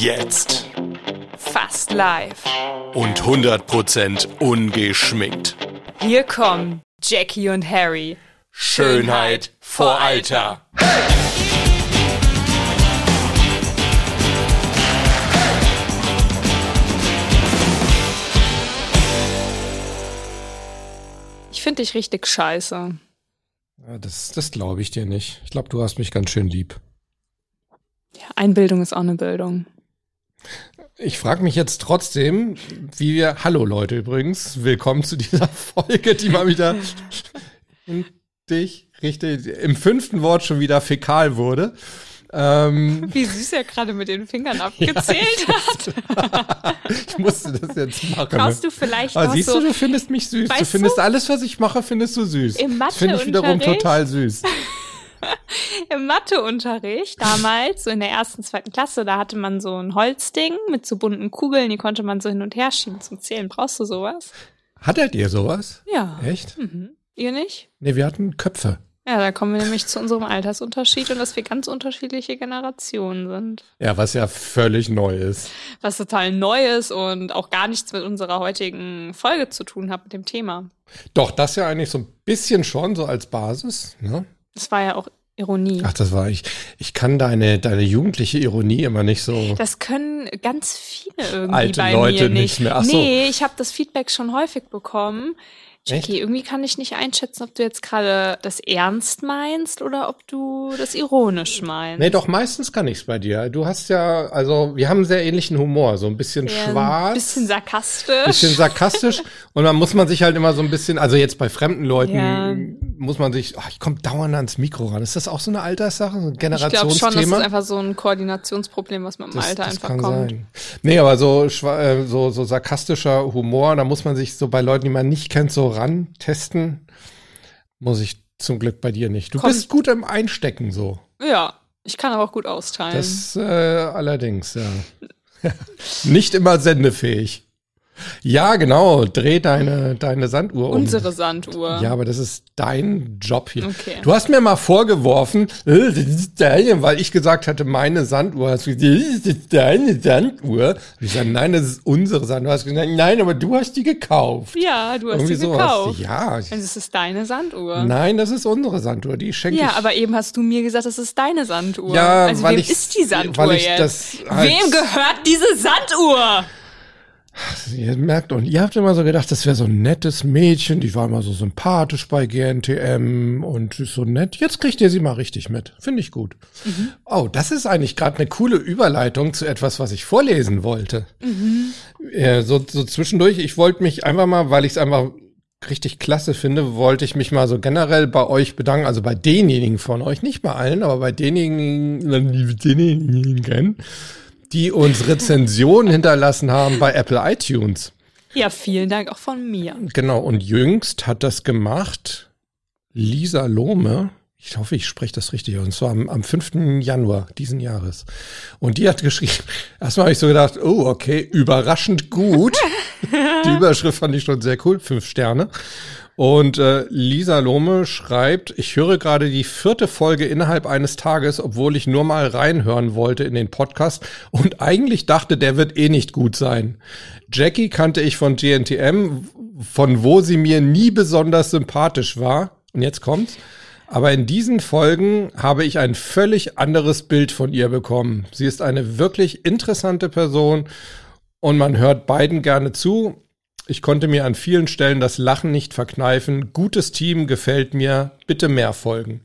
Jetzt. Fast live. Und 100% ungeschminkt. Hier kommen Jackie und Harry. Schönheit vor Alter. Ich finde dich richtig scheiße. Ja, das das glaube ich dir nicht. Ich glaube, du hast mich ganz schön lieb. Ja, Einbildung ist auch eine Bildung. Ich frage mich jetzt trotzdem, wie wir. Hallo Leute übrigens, willkommen zu dieser Folge, die mal wieder in dich richtig im fünften Wort schon wieder fäkal wurde. Ähm, Wie süß er gerade mit den Fingern abgezählt hat. ich musste das jetzt machen. Schaust du vielleicht Aber siehst so du, du findest mich süß. Du findest du? alles, was ich mache, findest du süß. Im das finde ich wiederum total süß. im Matheunterricht damals, so in der ersten, zweiten Klasse, da hatte man so ein Holzding mit so bunten Kugeln, die konnte man so hin und her schieben zum Zählen. Brauchst du sowas? Hattet ihr sowas? Ja. Echt? Mhm. Ihr nicht? Nee, wir hatten Köpfe. Ja, da kommen wir nämlich zu unserem Altersunterschied und dass wir ganz unterschiedliche Generationen sind. Ja, was ja völlig neu ist. Was total neu ist und auch gar nichts mit unserer heutigen Folge zu tun hat, mit dem Thema. Doch, das ja eigentlich so ein bisschen schon, so als Basis. Ne? Das war ja auch Ironie. Ach, das war ich. Ich kann deine, deine jugendliche Ironie immer nicht so. Das können ganz viele irgendwie Alte bei Leute mir nicht nicht. mehr. Ach so. Nee, ich habe das Feedback schon häufig bekommen. Jackie, Echt? irgendwie kann ich nicht einschätzen, ob du jetzt gerade das ernst meinst oder ob du das ironisch meinst. Nee, doch, meistens kann ich's bei dir. Du hast ja, also, wir haben sehr ähnlichen Humor. So ein bisschen Ja, schwarz. Ein bisschen sarkastisch. bisschen sarkastisch und dann muss man sich halt immer so ein bisschen, also jetzt bei fremden Leuten Ja. muss man sich, ach, ich komme dauernd ans Mikro ran. Ist das auch so eine Alterssache, so ein ich glaube Generationsthema? schon, das ist einfach so ein Koordinationsproblem, was mit dem Alter einfach kann kommt. sein. Nee, aber so, äh, so, so sarkastischer Humor, da muss man sich so bei Leuten, die man nicht kennt, so ran testen. Muss ich zum Glück bei dir nicht. Du Kommt- bist gut im Einstecken so. Ja, ich kann aber auch gut austeilen. Das äh, allerdings, ja. nicht immer sendefähig. Ja, genau. Dreh deine, deine Sanduhr um. Unsere Sanduhr. Ja, aber das ist dein Job hier. Okay. Du hast mir mal vorgeworfen, äh, weil ich gesagt hatte, meine Sanduhr. Hast du gesagt, das ist deine Sanduhr. Ich sage, nein, das ist unsere Sanduhr. Du hast gesagt, nein, aber du hast die gekauft. Ja, du hast Irgendwie sie sowas. gekauft. Ja. Und es ist deine Sanduhr. Nein, das ist unsere Sanduhr. Die schenke Ja, ich. aber eben hast du mir gesagt, das ist deine Sanduhr. Ja, also weil wem ich- ist die Sanduhr weil ich jetzt? das halt- wem gehört diese Sanduhr? Ihr merkt, und ihr habt immer so gedacht, das wäre so ein nettes Mädchen, die war immer so sympathisch bei GNTM und ist so nett. Jetzt kriegt ihr sie mal richtig mit. Finde ich gut. Oh, das ist eigentlich gerade eine coole Überleitung zu etwas, was ich vorlesen wollte. Äh, so, so zwischendurch, ich wollte mich einfach mal, weil ich es einfach richtig klasse finde, wollte ich mich mal so generell bei euch bedanken, also bei denjenigen von euch, nicht bei allen, aber bei denjenigen, die denjenigen kennen, die uns Rezensionen hinterlassen haben bei Apple iTunes. Ja, vielen Dank auch von mir. Genau, und jüngst hat das gemacht Lisa Lohme. Ich hoffe, ich spreche das richtig. aus. Und zwar am, am 5. Januar diesen Jahres. Und die hat geschrieben, erstmal habe ich so gedacht, oh, okay, überraschend gut. die Überschrift fand ich schon sehr cool, fünf Sterne. Und äh, Lisa Lohme schreibt, ich höre gerade die vierte Folge innerhalb eines Tages, obwohl ich nur mal reinhören wollte in den Podcast und eigentlich dachte, der wird eh nicht gut sein. Jackie kannte ich von GNTM, von wo sie mir nie besonders sympathisch war. Und jetzt kommt's. Aber in diesen Folgen habe ich ein völlig anderes Bild von ihr bekommen. Sie ist eine wirklich interessante Person und man hört beiden gerne zu. Ich konnte mir an vielen Stellen das Lachen nicht verkneifen. Gutes Team gefällt mir. Bitte mehr Folgen.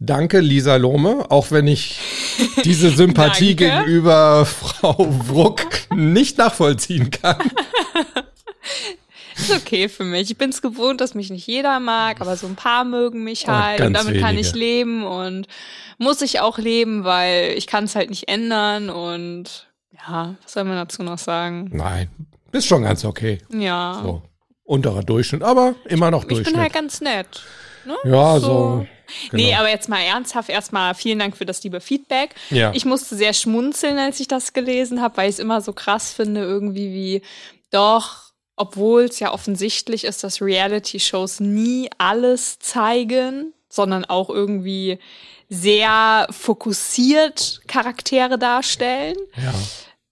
Danke, Lisa Lohme, auch wenn ich diese Sympathie gegenüber Frau Bruck nicht nachvollziehen kann. Ist okay für mich. Ich bin es gewohnt, dass mich nicht jeder mag, aber so ein paar mögen mich Aber halt ganz und damit kann wenige. ich leben und muss ich auch leben, weil ich kann es halt nicht ändern und ja, was soll man dazu noch sagen? Nein, ist schon ganz okay. Ja. So, unterer Durchschnitt, aber immer noch Ich Durchschnitt. bin halt ganz nett. Ne? ja, so. Nee, genau. aber jetzt mal ernsthaft erstmal vielen Dank für das liebe Feedback. Ja. Ich musste sehr schmunzeln, als ich das gelesen habe, weil ich es immer so krass finde, irgendwie wie doch, obwohl es ja offensichtlich ist, dass Reality-Shows nie alles zeigen, sondern auch irgendwie sehr fokussiert Charaktere darstellen. ja.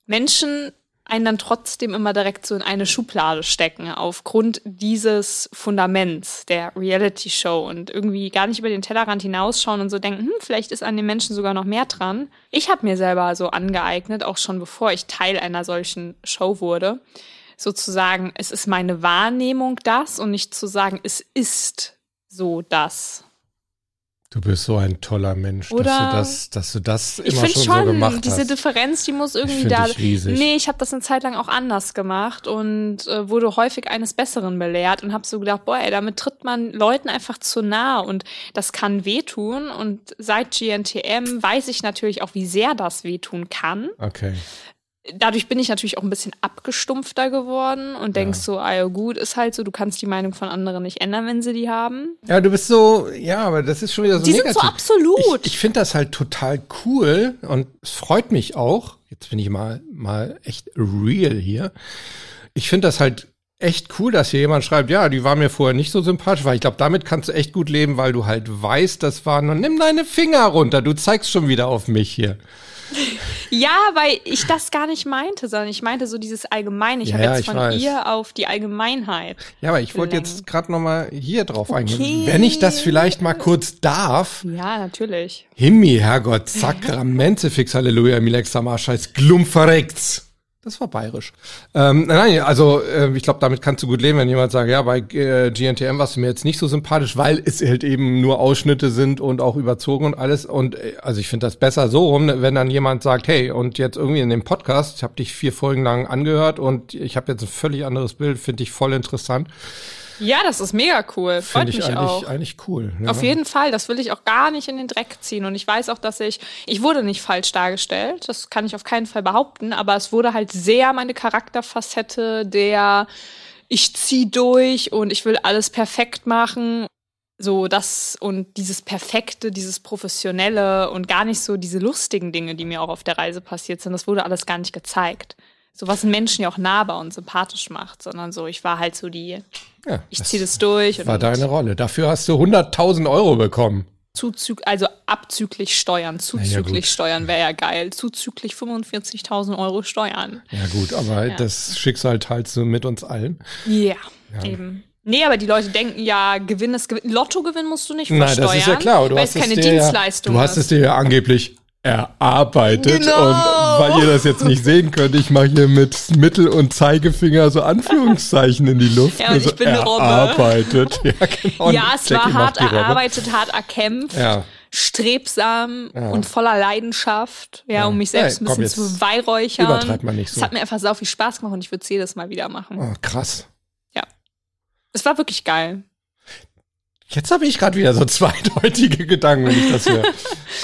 Menschen einen dann trotzdem immer direkt so in eine Schublade stecken, aufgrund dieses Fundaments der Reality-Show und irgendwie gar nicht über den Tellerrand hinausschauen und so denken, hm, vielleicht ist an den Menschen sogar noch mehr dran. Ich habe mir selber so angeeignet, auch schon bevor ich Teil einer solchen Show wurde, sozusagen, es ist meine Wahrnehmung das und nicht zu sagen, es ist so das. Du bist so ein toller Mensch, Oder dass du das, dass du das Ich immer finde schon, schon, so gemacht diese hast. Differenz, die muss irgendwie find da. dich riesig. Nee, ich habe das eine Zeit lang auch anders gemacht und äh, wurde häufig eines Besseren belehrt und habe so gedacht, boah, ey, damit tritt man Leuten einfach zu nah und das kann wehtun. Und seit GNTM weiß ich natürlich auch, wie sehr das wehtun kann. Okay. Dadurch bin ich natürlich auch ein bisschen abgestumpfter geworden und denkst so, ah ja gut, ist halt so, du kannst die Meinung von anderen nicht ändern, wenn sie die haben. Ja, du bist so, ja, aber das ist schon wieder so Die sind negativ. so absolut. Ich, ich finde das halt total cool und es freut mich auch. Jetzt bin ich mal, mal echt real hier. Ich finde das halt echt cool, dass hier jemand schreibt, ja, die war mir vorher nicht so sympathisch, weil ich glaube, damit kannst du echt gut leben, weil du halt weißt, das war nur, nimm deine Finger runter, du zeigst schon wieder auf mich hier. Ja, weil ich das gar nicht meinte, sondern ich meinte so dieses Allgemeine. Ich Ja, habe ja, jetzt von weiß. ihr auf die Allgemeinheit. Ja, aber ich wollte jetzt gerade noch mal hier drauf Okay. eingehen. Wenn ich das vielleicht mal kurz darf. Ja, natürlich. Himmi, Herrgott, Sakramente, fix Halleluja, Milex Scheiß Glumpferrects. Das war bayerisch. Ähm, nein, also äh, ich glaube, damit kannst du gut leben, wenn jemand sagt, ja, bei äh, GNTM warst du mir jetzt nicht so sympathisch, weil es halt eben nur Ausschnitte sind und auch überzogen und alles. Und äh, also ich finde das besser so rum, wenn dann jemand sagt, hey, und jetzt irgendwie in dem Podcast, ich habe dich vier Folgen lang angehört und ich habe jetzt ein völlig anderes Bild, finde ich voll interessant. Ja, das ist mega cool. Freut Finde ich mich eigentlich, auch. eigentlich cool. Ja. Auf jeden Fall, das will ich auch gar nicht in den Dreck ziehen. Und ich weiß auch, dass ich, ich wurde nicht falsch dargestellt, das kann ich auf keinen Fall behaupten, aber es wurde halt sehr meine Charakterfacette der, ich zieh durch und ich will alles perfekt machen. So das und dieses Perfekte, dieses Professionelle und gar nicht so diese lustigen Dinge, die mir auch auf der Reise passiert sind, das wurde alles gar nicht gezeigt. So was einen Menschen ja auch nahbar und sympathisch macht, sondern so, ich war halt so die, Ja, ich ziehe das durch war deine Rolle. Dafür hast du 100.000 Euro bekommen. Zuzug, also abzüglich Steuern, zuzüglich gut. Steuern wäre ja geil. Zuzüglich 45.000 Euro Steuern. Ja gut, aber das Schicksal teilst du mit uns allen. Ja, eben. Nee, aber die Leute denken ja, Gewinn ist Gewinn. Lottogewinn musst du nicht Nein, versteuern. das ist ja klar. Du weil hast es keine dir Dienstleistung Ja, du hast es dir ja angeblich erarbeitet. Genau. Und weil ihr das jetzt nicht sehen könnt, ich mache hier mit Mittel- und Zeigefinger so Anführungszeichen in die Luft. Ja, und Also ich bin. Erarbeitet. Ja, genau. ja, es Jackie war hart erarbeitet, hart erkämpft, Ja. strebsam Ja. und voller Leidenschaft, ja, um mich selbst ein komm, bisschen jetzt zu beweihräuchern. übertreib mal nicht so. Es hat mir einfach sau viel Spaß gemacht und ich würde es jedes Mal wieder machen. Oh, krass. Ja. Es war wirklich geil. Jetzt habe ich gerade wieder so zweideutige Gedanken, wenn ich das höre.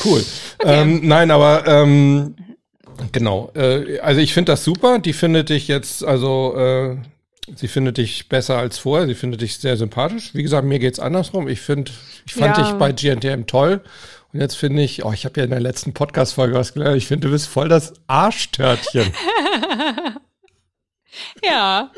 Cool. Ähm, nein, aber ähm, genau. Äh, also ich finde das super. Die findet dich jetzt, also äh, sie findet dich besser als vorher. Sie findet dich sehr sympathisch. Wie gesagt, mir geht's andersrum. Ich finde, ich fand Ja. dich bei GNTM toll. Und jetzt finde ich, oh, ich habe ja in der letzten Podcast-Folge was gelernt. Ich finde, du bist voll das Arschtörtchen. Ja.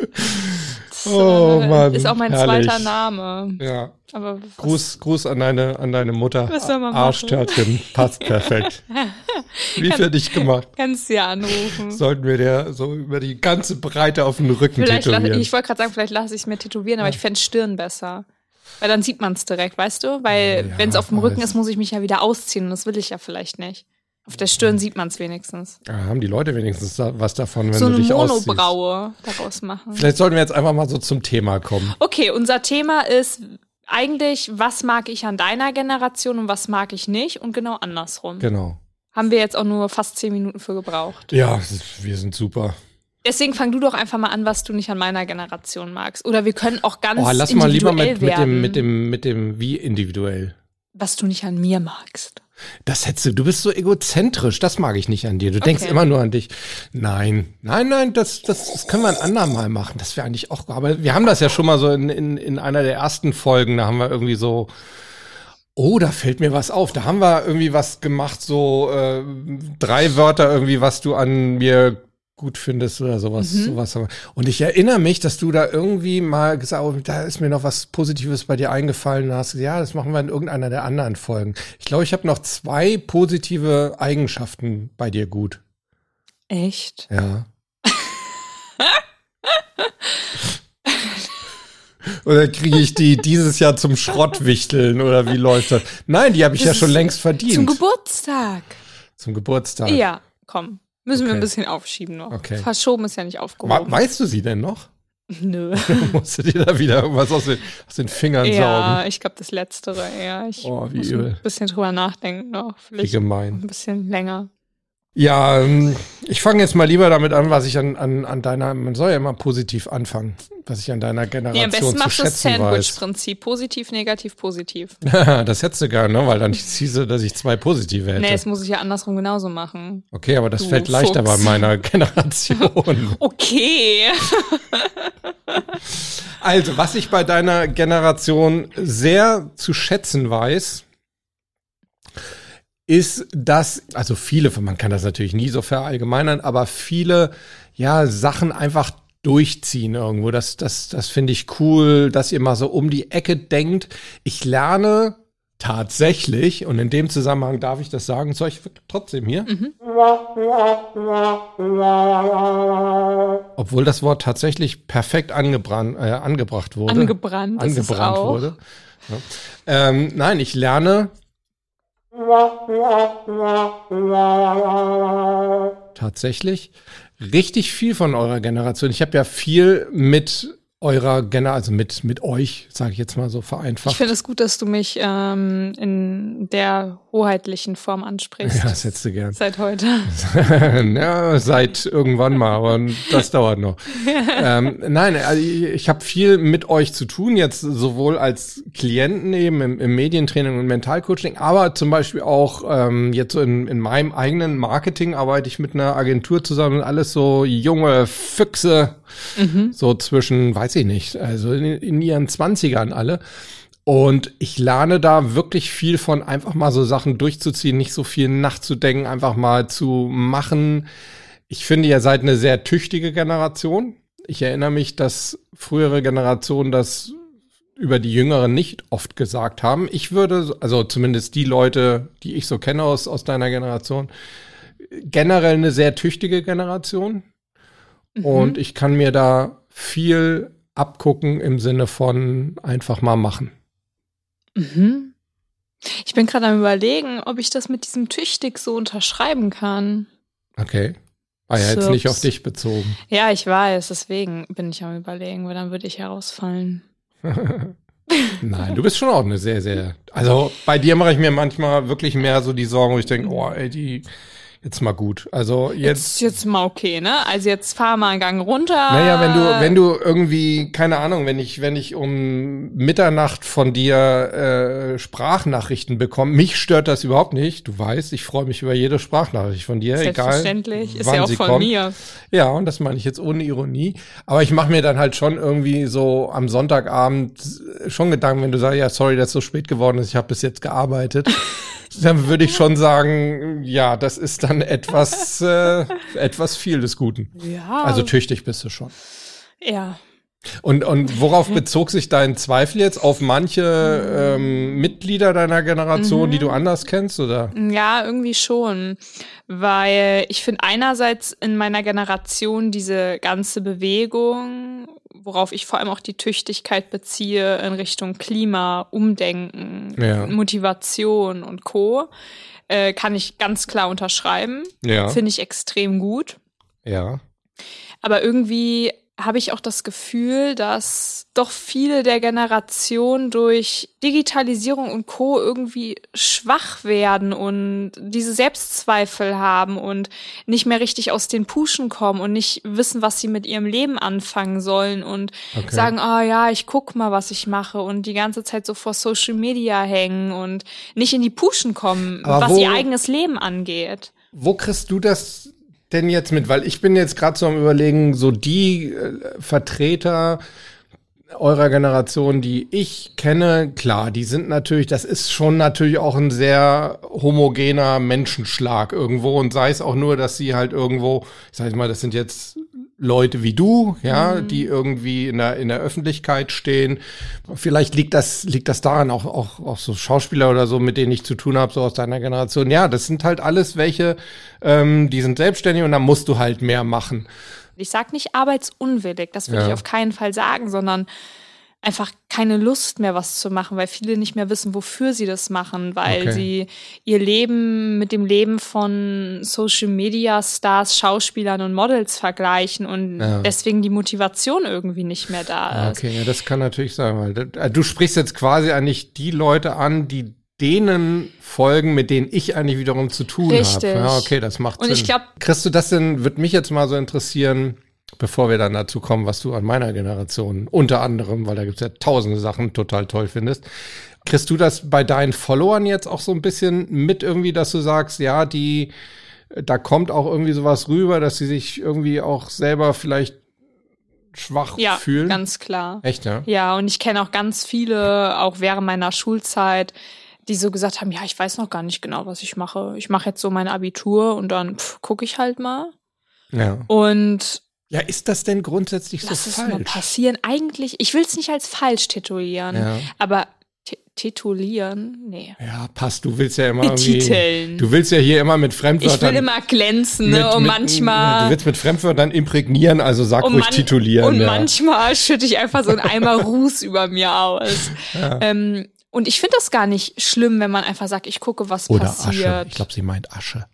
Oh, äh, Mann, Ist auch mein herrlich. zweiter Name. ja. Aber was- Gruß, Gruß an deine, an deine Mutter. Was soll man machen? Arschtörtchen. Passt perfekt. Wie für dich gemacht. Kannst du ja anrufen. Sollten wir der so über die ganze Breite auf den Rücken Vielleicht lass, tätowieren. ich wollte gerade sagen, vielleicht lasse ich es mir tätowieren, aber ich fände Stirn besser. Weil dann sieht man es direkt, weißt du? Weil Ja, wenn es auf dem weiß. Rücken ist, muss ich mich ja wieder ausziehen und das will ich ja vielleicht nicht. Auf der Stirn sieht man es wenigstens. Ja, haben die Leute wenigstens da- was davon, wenn so du eine dich ausziehst. Monobraue daraus machen. Vielleicht sollten wir jetzt einfach mal so zum Thema kommen. Okay, unser Thema ist eigentlich, was mag ich an deiner Generation und was mag ich nicht und genau andersrum. Genau. Haben wir jetzt auch nur fast zehn Minuten für gebraucht. Ja, wir sind super. Deswegen fang du doch einfach mal an, was du nicht an meiner Generation magst. Oder wir können auch ganz Oh, lass mal lieber mit, mit dem, mit dem, mit dem wie individuell. was du nicht an mir magst. Das hättest du, du bist so egozentrisch, das mag ich nicht an dir. Du denkst Okay. immer nur an dich. Nein, nein, nein, das, das, das können wir ein andermal machen. Das wäre eigentlich auch, aber wir haben das ja schon mal so in, in, in einer der ersten Folgen, da haben wir irgendwie so, oh, da fällt mir was auf. Da haben wir irgendwie was gemacht, so äh, drei Wörter irgendwie, was du an mir gut findest oder sowas. Mhm. sowas haben wir. Und ich erinnere mich, dass du da irgendwie mal gesagt hast, oh, da ist mir noch was Positives bei dir eingefallen. Da hast du gesagt, ja, das machen wir in irgendeiner der anderen Folgen. Ich glaube, ich habe noch zwei positive Eigenschaften bei dir gut. Echt? Ja. Oder kriege ich die dieses Jahr zum Schrottwichteln oder wie läuft das? Nein, die habe ich Das ja schon längst verdient. Zum Geburtstag. Zum Geburtstag. Ja, komm. Müssen wir Okay. ein bisschen aufschieben noch. Okay. Verschoben ist ja nicht aufgehoben. Weißt du sie denn noch? Nö. Musst du dir da wieder irgendwas aus den, aus den Fingern Ja, saugen? ich glaube das Letztere eher. Ich Oh, wie muss übel. ein bisschen drüber nachdenken noch. Wie Vielleicht gemein. ein bisschen länger. Ja, ähm, ich fange jetzt mal lieber damit an, was ich an, an, an deiner, man soll ja immer positiv anfangen, was ich an deiner Nee, am Generation besten zu das schätzen weiß. Sandwich-Prinzip. Positiv, negativ, positiv. das hättest du gerne, ne? weil dann hieße, dass ich zwei positive hätte. Nee, das muss ich ja andersrum genauso machen. okay, aber das Du fällt leichter Fuchs. bei meiner Generation. Okay. also, was ich bei deiner Generation sehr zu schätzen weiß, ist, dass, also viele, man kann das natürlich nie so verallgemeinern, aber viele, ja, Sachen einfach durchziehen irgendwo. Das, das, das finde ich cool, dass ihr mal so um die Ecke denkt. Ich lerne tatsächlich, und in dem Zusammenhang darf ich das sagen, soll ich trotzdem hier? Obwohl das Wort tatsächlich perfekt angebrannt, äh, angebracht wurde. Angebrannt angebrannt wurde. Ja. Ähm, nein, ich lerne tatsächlich richtig viel von eurer Generation. Ich habe ja viel mit eurer Generation, also mit, mit euch, sage ich jetzt mal so Ich vereinfacht. finde es gut, dass du mich ähm, in der hoheitlichen Form ansprichst. Ja, das hättest du gern. Seit heute. ja, seit irgendwann mal, aber das dauert noch. ähm, nein, also ich, ich habe viel mit euch zu tun, jetzt sowohl als Klienten eben im, im Medientraining und Mentalcoaching, aber zum Beispiel auch ähm, jetzt so in, in meinem eigenen Marketing arbeite ich mit einer Agentur zusammen, alles so junge Füchse, so zwischen, weiß ich nicht, also in, in ihren Zwanzigern alle. Und ich lerne da wirklich viel von, einfach mal so Sachen durchzuziehen, nicht so viel nachzudenken, einfach mal zu machen. Ich finde, ihr seid eine sehr tüchtige Generation. Ich erinnere mich, dass frühere Generationen das über die Jüngeren nicht oft gesagt haben. Ich würde, also zumindest die Leute, die ich so kenne aus, aus deiner Generation, generell eine sehr tüchtige Generation. Und ich kann mir da viel abgucken im Sinne von einfach mal machen. Mhm. Ich bin gerade am überlegen, ob ich das mit diesem tüchtig so unterschreiben kann. Okay. War ja jetzt nicht auf dich bezogen. Ja, ich weiß, deswegen bin ich am überlegen, weil dann würde ich herausfallen. Nein, du bist schon auch eine sehr, sehr. Also bei dir mache ich mir manchmal wirklich mehr so die Sorgen, wo ich denke, oh, ey, die jetzt mal gut. Also jetzt. Jetzt, jetzt mal okay, ne? Also jetzt fahr mal einen Gang runter. Naja, wenn du, wenn du irgendwie, keine Ahnung, wenn ich, wenn ich um Mitternacht von dir äh, Sprachnachrichten bekomme, mich stört das überhaupt nicht. Du weißt, ich freue mich über jede Sprachnachricht von dir, egal. Selbstverständlich, ist ja auch von kommt. mir. Ja, und das meine ich jetzt ohne Ironie. Aber ich mache mir dann halt schon irgendwie so am Sonntagabend schon Gedanken, wenn du sagst, ja, sorry, dass es so spät geworden ist, ich habe bis jetzt gearbeitet. dann würde ich schon sagen, ja, das ist dann etwas, äh, etwas viel des Guten. Ja. Also tüchtig bist du schon. ja. Und, und worauf bezog sich dein Zweifel jetzt? Auf manche ähm, Mitglieder deiner Generation, die du anders kennst, oder? Ja, irgendwie schon. Weil ich finde einerseits in meiner Generation diese ganze Bewegung, worauf ich vor allem auch die Tüchtigkeit beziehe in Richtung Klima, Umdenken, Ja. Motivation und Co., äh, kann ich ganz klar unterschreiben. Ja. Finde ich extrem gut. Ja. Aber irgendwie habe ich auch das Gefühl, dass doch viele der Generation durch Digitalisierung und Co. irgendwie schwach werden und diese Selbstzweifel haben und nicht mehr richtig aus den Puschen kommen und nicht wissen, was sie mit ihrem Leben anfangen sollen und Okay. sagen, ah ja, ich guck mal, was ich mache und die ganze Zeit so vor Social Media hängen und nicht in die Puschen kommen, Aber was ihr eigenes Leben angeht. Wo kriegst du das denn jetzt mit? Weil ich bin jetzt gerade so am überlegen, so die äh, Vertreter eurer Generation, die ich kenne, klar, die sind natürlich, das ist schon natürlich auch ein sehr homogener Menschenschlag irgendwo und sei es auch nur, dass sie halt irgendwo, ich sag mal, das sind jetzt Leute wie du, ja, mhm. die irgendwie in der, in der Öffentlichkeit stehen. Vielleicht liegt das, liegt das daran, auch, auch, auch so Schauspieler oder so, mit denen ich zu tun habe, so aus deiner Generation. Ja, das sind halt alles welche, ähm, die sind selbstständig und da musst du halt mehr machen. Ich sag nicht arbeitsunwillig, das würde ja. ich auf keinen Fall sagen, sondern einfach keine Lust mehr, was zu machen, weil viele nicht mehr wissen, wofür sie das machen, weil okay. sie ihr Leben mit dem Leben von Social Media Stars, Schauspielern und Models vergleichen und ja. deswegen die Motivation irgendwie nicht mehr da ist. Okay, ja, das kann natürlich sein, weil äh, du sprichst jetzt quasi eigentlich die Leute an, die denen folgen, mit denen ich eigentlich wiederum zu tun habe. Ja, okay, das macht und Sinn. Ich glaub, Kriegst du das denn, würde mich jetzt mal so interessieren, bevor wir dann dazu kommen, was du an meiner Generation unter anderem, weil da gibt's ja tausende Sachen, total toll findest. Kriegst du das bei deinen Followern jetzt auch so ein bisschen mit irgendwie, dass du sagst, ja, die, da kommt auch irgendwie sowas rüber, dass sie sich irgendwie auch selber vielleicht schwach ja, fühlen? Ja, ganz klar. Echt, ja? Ja, und ich kenne auch ganz viele, auch während meiner Schulzeit, die so gesagt haben, ja, ich weiß noch gar nicht genau, was ich mache. Ich mache jetzt so mein Abitur und dann gucke ich halt mal. Ja. Und ja, ist das denn grundsätzlich Lass so es falsch? mal passieren. Eigentlich, ich will es nicht als falsch titulieren, Ja. aber ti- titulieren, nee. Ja, passt. Du willst ja immer Betiteln. Du willst ja hier immer mit Ich Fremdwörtern. will immer glänzen, ne? mit- und mit- manchmal. Du willst mit Fremdwörtern imprägnieren, also sag und ruhig man- titulieren. Und ja. manchmal schütte ich einfach so einen Eimer Ruß über mir aus. Ähm, und ich finde das gar nicht schlimm, wenn man einfach sagt, ich gucke, was Oder passiert. Asche. Ich glaube, sie meint Asche.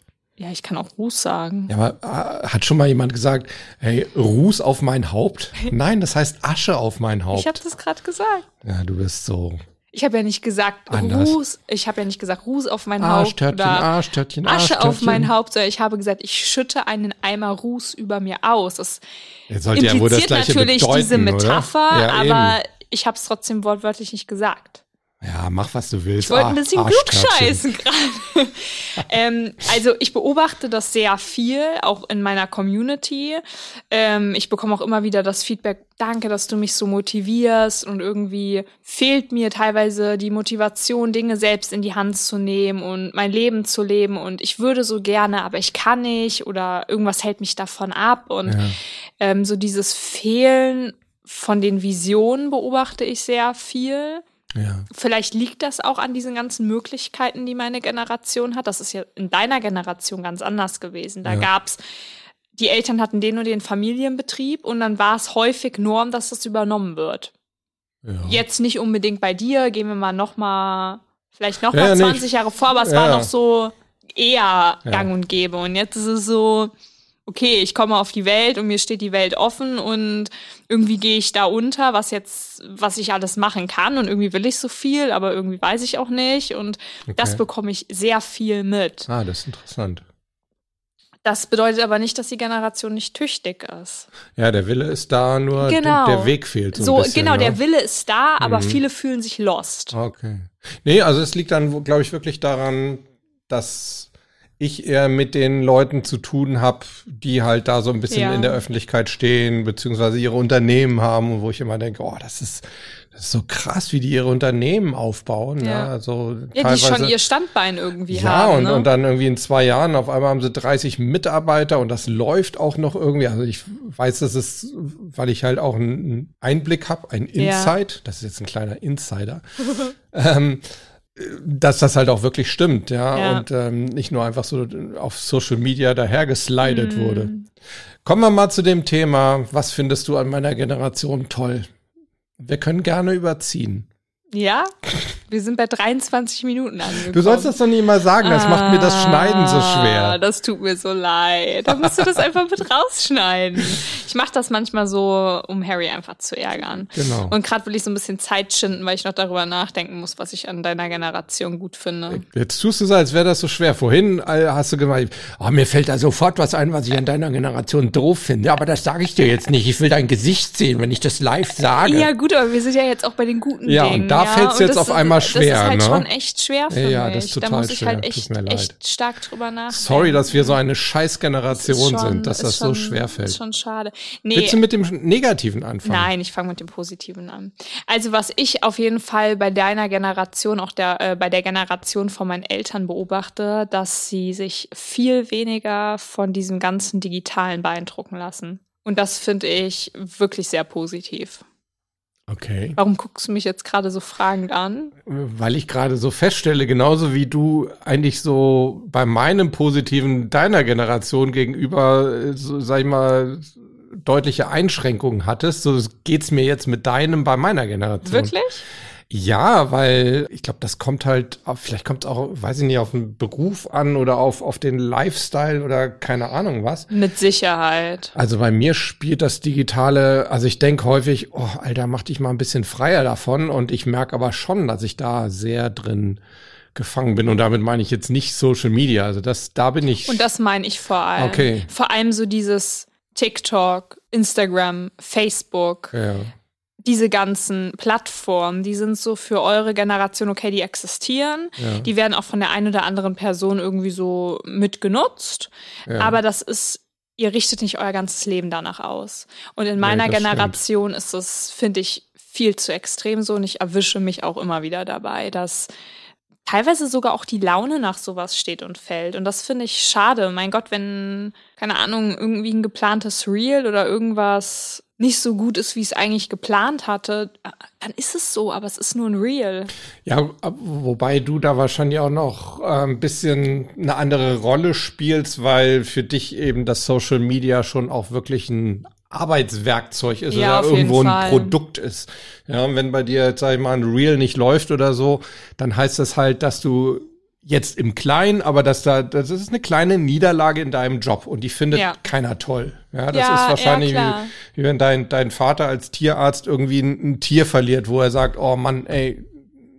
Ja, ich kann auch Ruß sagen. Ja, aber äh, hat schon mal jemand gesagt, hey, Ruß auf mein Haupt? Nein, das heißt Asche auf mein Haupt. Ich habe das gerade gesagt. ja, du bist so Ich habe ja nicht gesagt Anders. Ruß. Ich habe ja nicht gesagt Ruß auf mein Haupt oder Arschtörtchen, Asche auf Arschtörtchen. mein Haupt, sondern ich habe gesagt, ich schütte einen Eimer Ruß über mir aus. Das Jetzt sollte ja wohl das impliziert gleiche natürlich bedeuten, diese Metapher? Ja, aber eben. ich habe es trotzdem wortwörtlich nicht gesagt. Ja, mach was du willst. Ich wollte ein Ah, bisschen Arschtörtchen. klugscheißen gerade. ähm, also ich beobachte das sehr viel, auch in meiner Community. Ähm, ich bekomme auch immer wieder das Feedback, danke, dass du mich so motivierst und irgendwie fehlt mir teilweise die Motivation, Dinge selbst in die Hand zu nehmen und mein Leben zu leben und ich würde so gerne, aber ich kann nicht oder irgendwas hält mich davon ab und Ja. ähm, so dieses Fehlen von den Visionen beobachte ich sehr viel. Ja. Vielleicht liegt das auch an diesen ganzen Möglichkeiten, die meine Generation hat. Das ist ja in deiner Generation ganz anders gewesen. Da Ja. gab's, die Eltern hatten den und den Familienbetrieb und dann war es häufig Norm, dass das übernommen wird. ja. Jetzt nicht unbedingt bei dir, gehen wir mal noch mal, vielleicht noch Ja, mal ja, nee, 20 Jahre vor, aber es ja, war noch so eher gang und gäbe. Und jetzt ist es so, okay, ich komme auf die Welt und mir steht die Welt offen und irgendwie gehe ich da unter, was jetzt, was ich alles machen kann und irgendwie will ich so viel, aber irgendwie weiß ich auch nicht und das Okay. bekomme ich sehr viel mit. Ah, das ist interessant. Das bedeutet aber nicht, dass die Generation nicht tüchtig ist. Ja, der Wille ist da, nur Genau. der, der Weg fehlt so, So, ein bisschen. genau, ne? der Wille ist da, aber Mhm. viele fühlen sich lost. Okay. Nee, also es liegt dann, glaube ich, wirklich daran, dass ich eher mit den Leuten zu tun habe, die halt da so ein bisschen Ja. in der Öffentlichkeit stehen, beziehungsweise ihre Unternehmen haben, wo ich immer denke, oh, das ist, das ist so krass, wie die ihre Unternehmen aufbauen. Ja, Ja. also Ja, die schon ihr Standbein irgendwie ja, haben. und, ne? und dann irgendwie in zwei Jahren auf einmal haben sie 30 Mitarbeiter und das läuft auch noch irgendwie. Also ich weiß, das ist, weil ich halt auch einen Einblick habe, ein Ja. Insight, das ist jetzt ein kleiner Insider, ähm, dass das halt auch wirklich stimmt, ja, Ja. und ähm, nicht nur einfach so auf Social Media dahergeslidet Mhm. wurde. Kommen wir mal zu dem Thema, was findest du an meiner Generation toll? Wir können gerne überziehen. Ja, wir sind bei 23 Minuten angekommen. Du sollst das doch nicht immer sagen, das macht mir das Schneiden so Ah, schwer. Das tut mir so leid. Da musst du das einfach mit rausschneiden. Ich mache das manchmal so, um Harry einfach zu ärgern. Genau. Und gerade will ich so ein bisschen Zeit schinden, weil ich noch darüber nachdenken muss, was ich an deiner Generation gut finde. Jetzt tust du so, als wäre das so schwer. Vorhin äh, hast du gemeint, oh, mir fällt da sofort was ein, was ich an deiner Generation doof finde. Aber das sage ich dir jetzt nicht. Ich will dein Gesicht sehen, wenn ich das live sage. Ja gut, aber wir sind ja jetzt auch bei den guten Ja, Dingen. und da fällt's Und jetzt das auf ist- einmal schwer, Das ist halt ne? schon echt schwer für Ja, mich. das ist da total muss ich halt schwer. Echt, echt stark drüber nachdenken. Sorry, dass wir so eine scheiß Generation Ist schon- sind, dass ist das so schon- schwer Ist fällt. schon schade. Nee, Willst du mit dem Negativen anfangen? Nein, ich fange mit dem Positiven an. Also was ich auf jeden Fall bei deiner Generation, auch der, äh, bei der Generation von meinen Eltern beobachte, dass sie sich viel weniger von diesem ganzen Digitalen beeindrucken lassen. Und das finde ich wirklich sehr positiv. Okay. Warum guckst du mich jetzt gerade so fragend an? Weil ich gerade so feststelle, genauso wie du eigentlich so bei meinem Positiven deiner Generation gegenüber, so, sag ich mal, deutliche Einschränkungen hattest, so geht's mir jetzt mit deinem bei meiner Generation. Wirklich? Ja, weil ich glaube, das kommt halt, vielleicht kommt es auch, weiß ich nicht, auf den Beruf an oder auf, auf den Lifestyle oder keine Ahnung was. Mit Sicherheit. Also bei mir spielt das Digitale, also ich denke häufig, oh, Alter, mach dich mal ein bisschen freier davon und ich merke aber schon, dass ich da sehr drin gefangen bin und damit meine ich jetzt nicht Social Media, also das, da bin ich. Und das meine ich vor allem. Okay. Vor allem so dieses TikTok, Instagram, Facebook. Ja diese ganzen Plattformen, die sind so für eure Generation, okay, die existieren. Ja. Die werden auch von der einen oder anderen Person irgendwie so mitgenutzt. Ja. Aber das ist, ihr richtet nicht euer ganzes Leben danach aus. Und in meiner das Generation stimmt. ist das, finde ich, viel zu extrem so. Und ich erwische mich auch immer wieder dabei, dass teilweise sogar auch die Laune nach sowas steht und fällt. Und das finde ich schade. Mein Gott, wenn, keine Ahnung, irgendwie ein geplantes Reel oder irgendwas nicht so gut ist, wie es eigentlich geplant hatte, dann ist es so, aber es ist nur ein Reel. Ja, wobei du da wahrscheinlich auch noch äh, ein bisschen eine andere Rolle spielst, weil für dich eben das Social Media schon auch wirklich ein Arbeitswerkzeug ist ja, oder irgendwo ein Produkt ist. Ja, und wenn bei dir, jetzt, sag ich mal, ein Reel nicht läuft oder so, dann heißt das halt, dass du jetzt im Kleinen, aber dass da, das ist eine kleine Niederlage in deinem Job und die findet ja. keiner toll. Ja, das ja, ist wahrscheinlich wie, wie, wenn dein, dein Vater als Tierarzt irgendwie ein, ein Tier verliert, wo er sagt, oh Mann, ey,